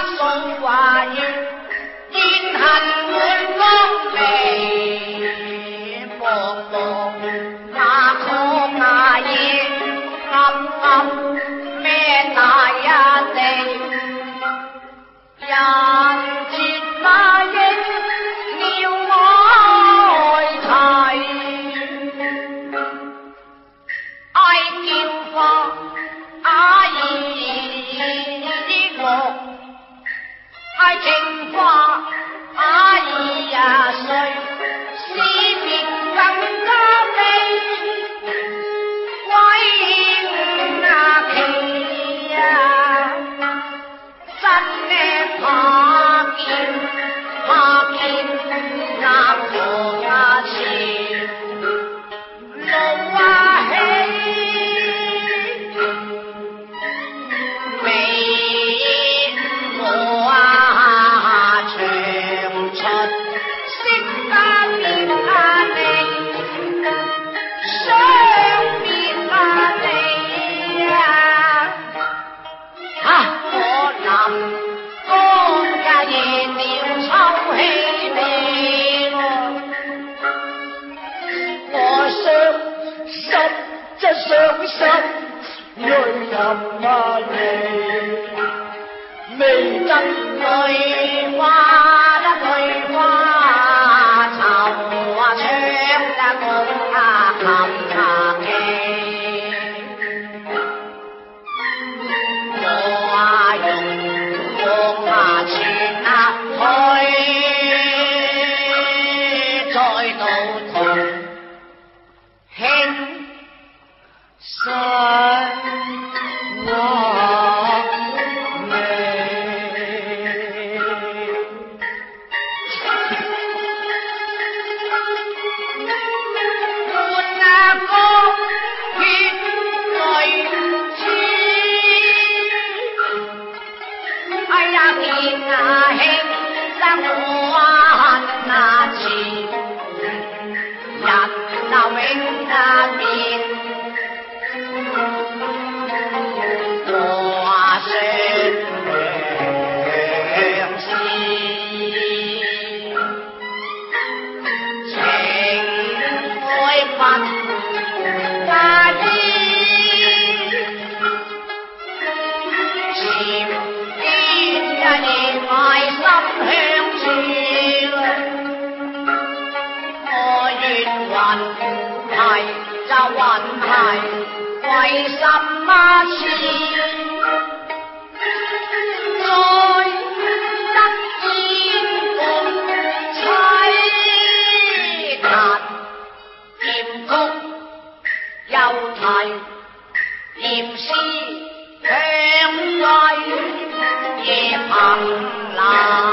霜花影，眼含春光泪波波，那可那夜暗暗咩那一定呀。啊！兵啊！这伤心，泪淋漓，未得爱。发大愿，心念念爱心向善，就为什么痴？郎。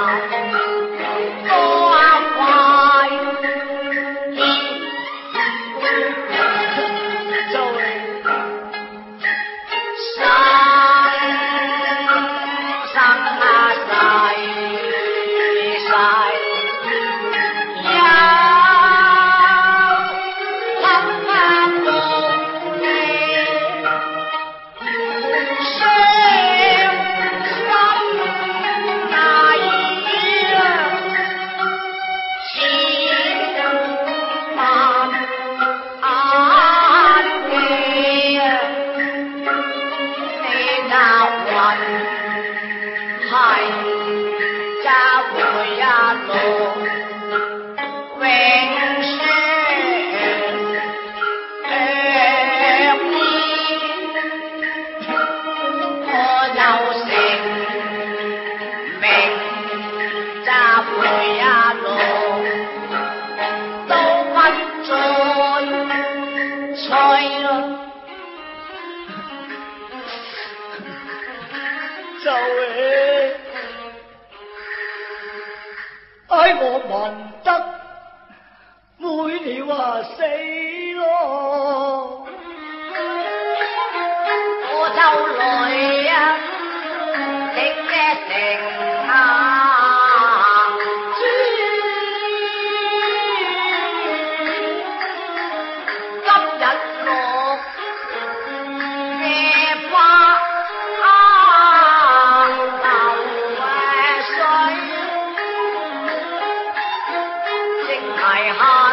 哎，我闻得妹话死咯，我就来。来哈！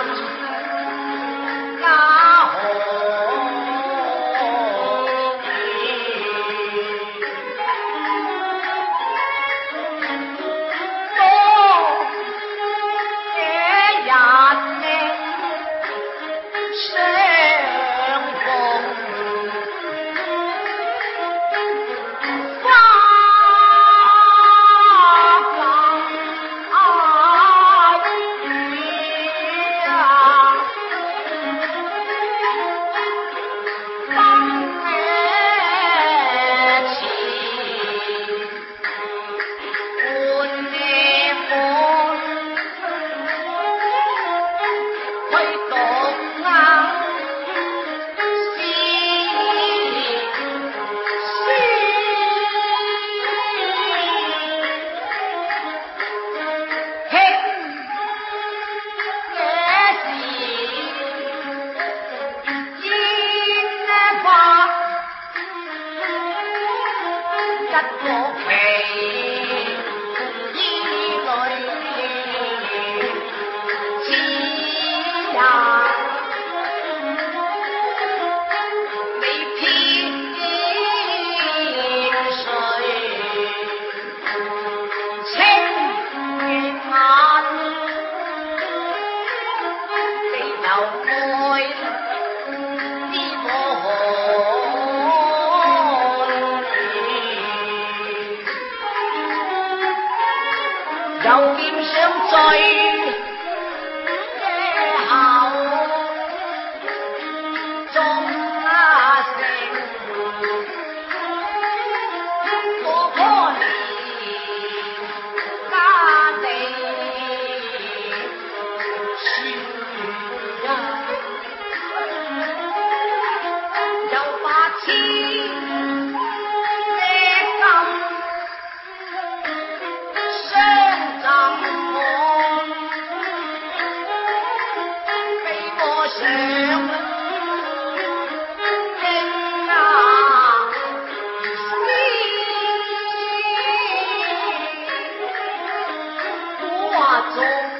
s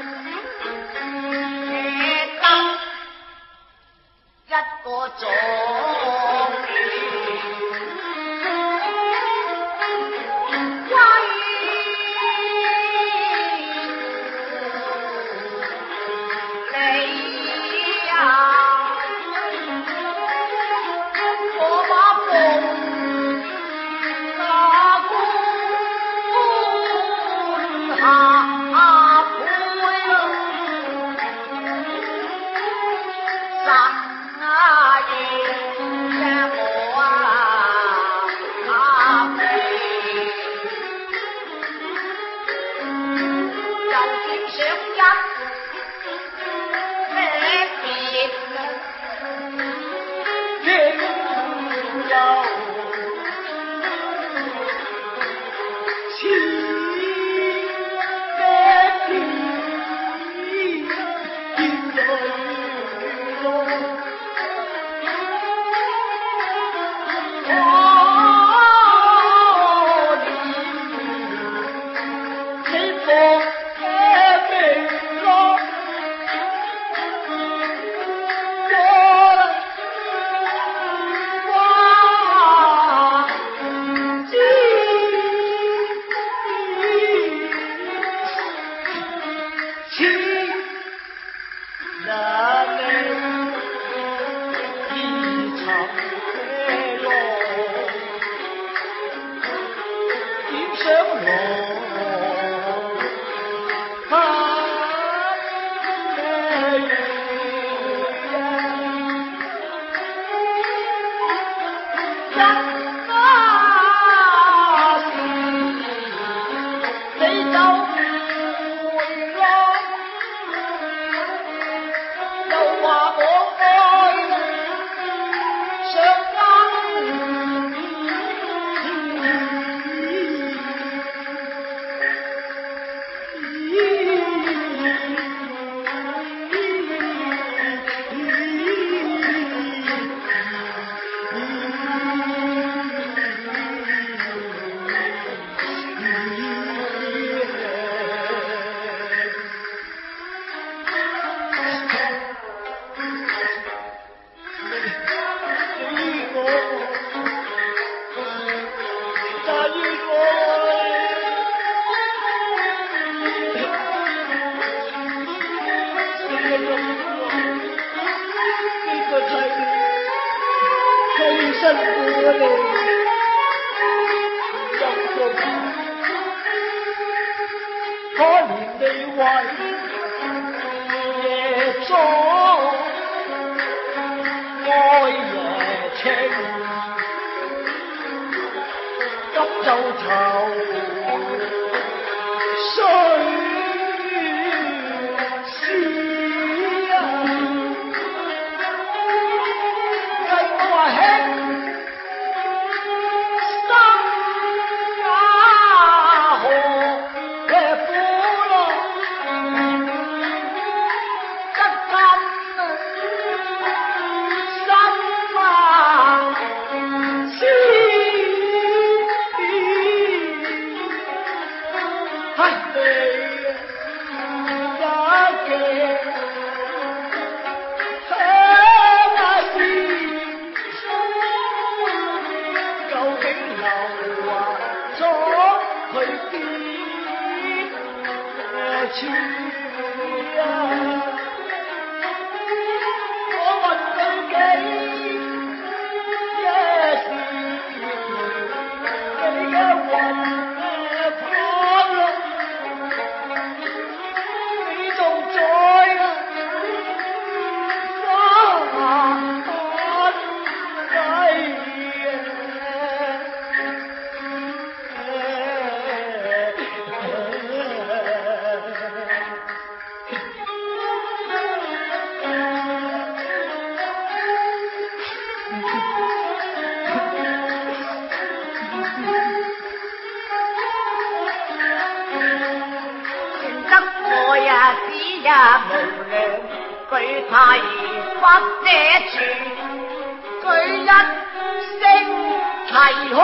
啼哭，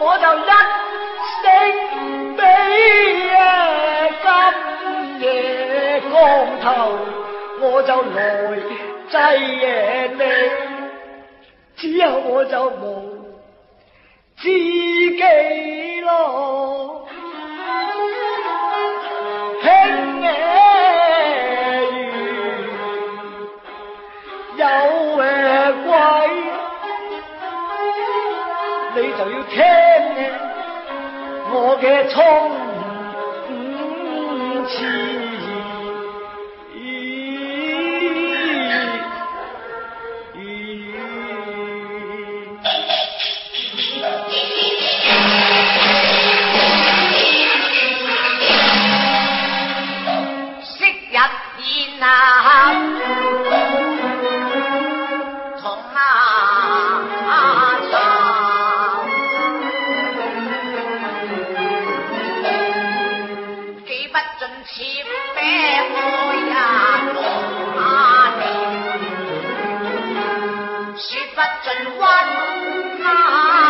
我就一声悲啊！今夜光头，我就来祭爷你，只有我就无知己咯，我要听你，我嘅窗。镇啊！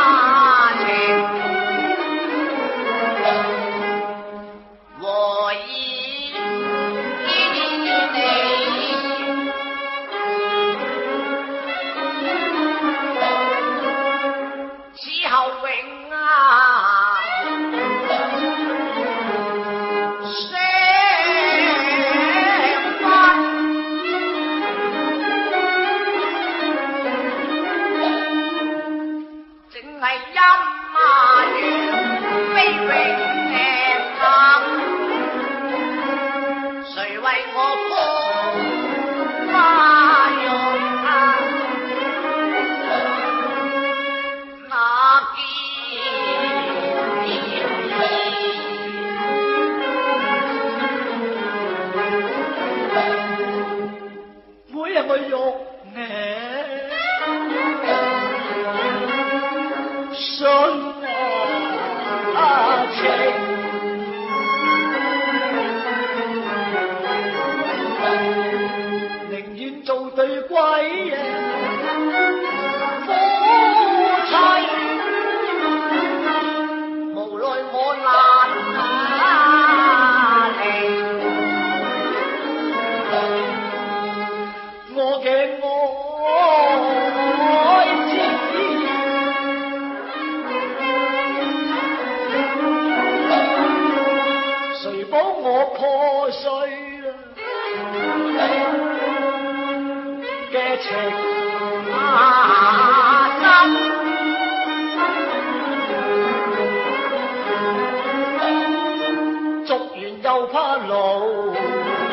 又怕老。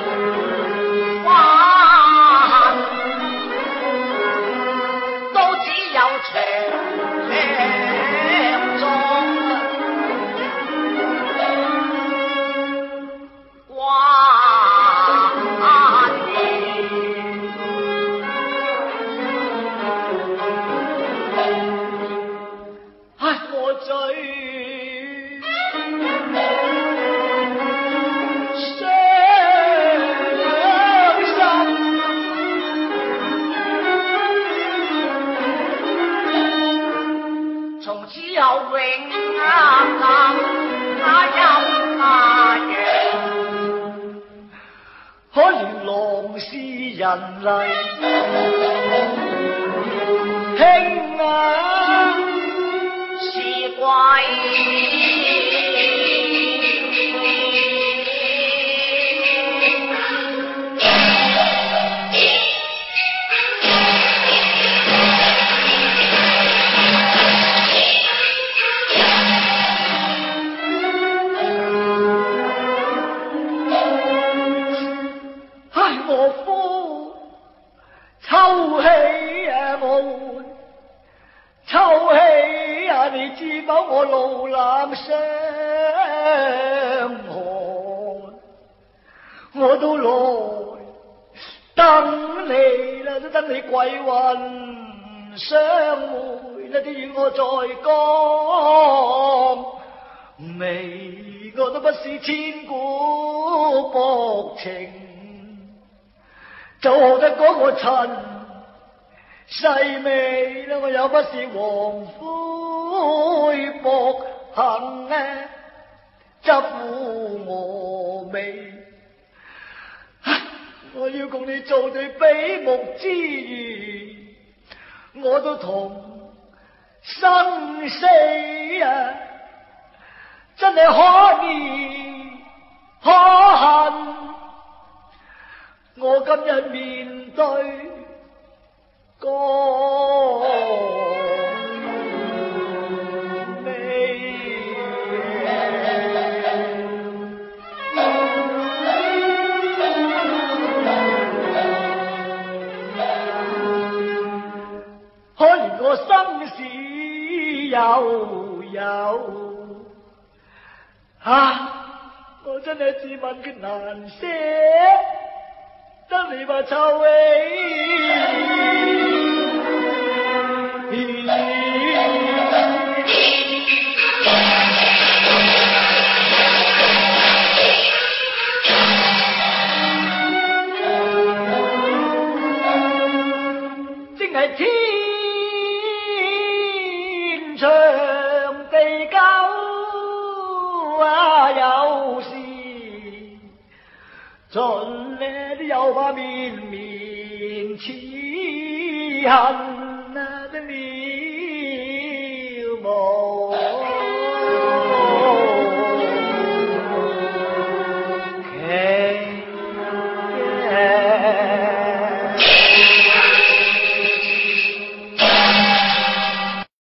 永啊永，那啊阳，可怜浪人我都来等你啦，等你鬼魂相会啦，啲与我再讲，未我都不是千古薄情，就好得嗰个尘细味啦，我又不是黄灰薄幸呢，执苦我味。我要共你做对比目之余，我都同生死啊！真系可怜可恨，我今日面對哥。是问句难舍，真你把臭气。怎奈的有把绵绵痴恨。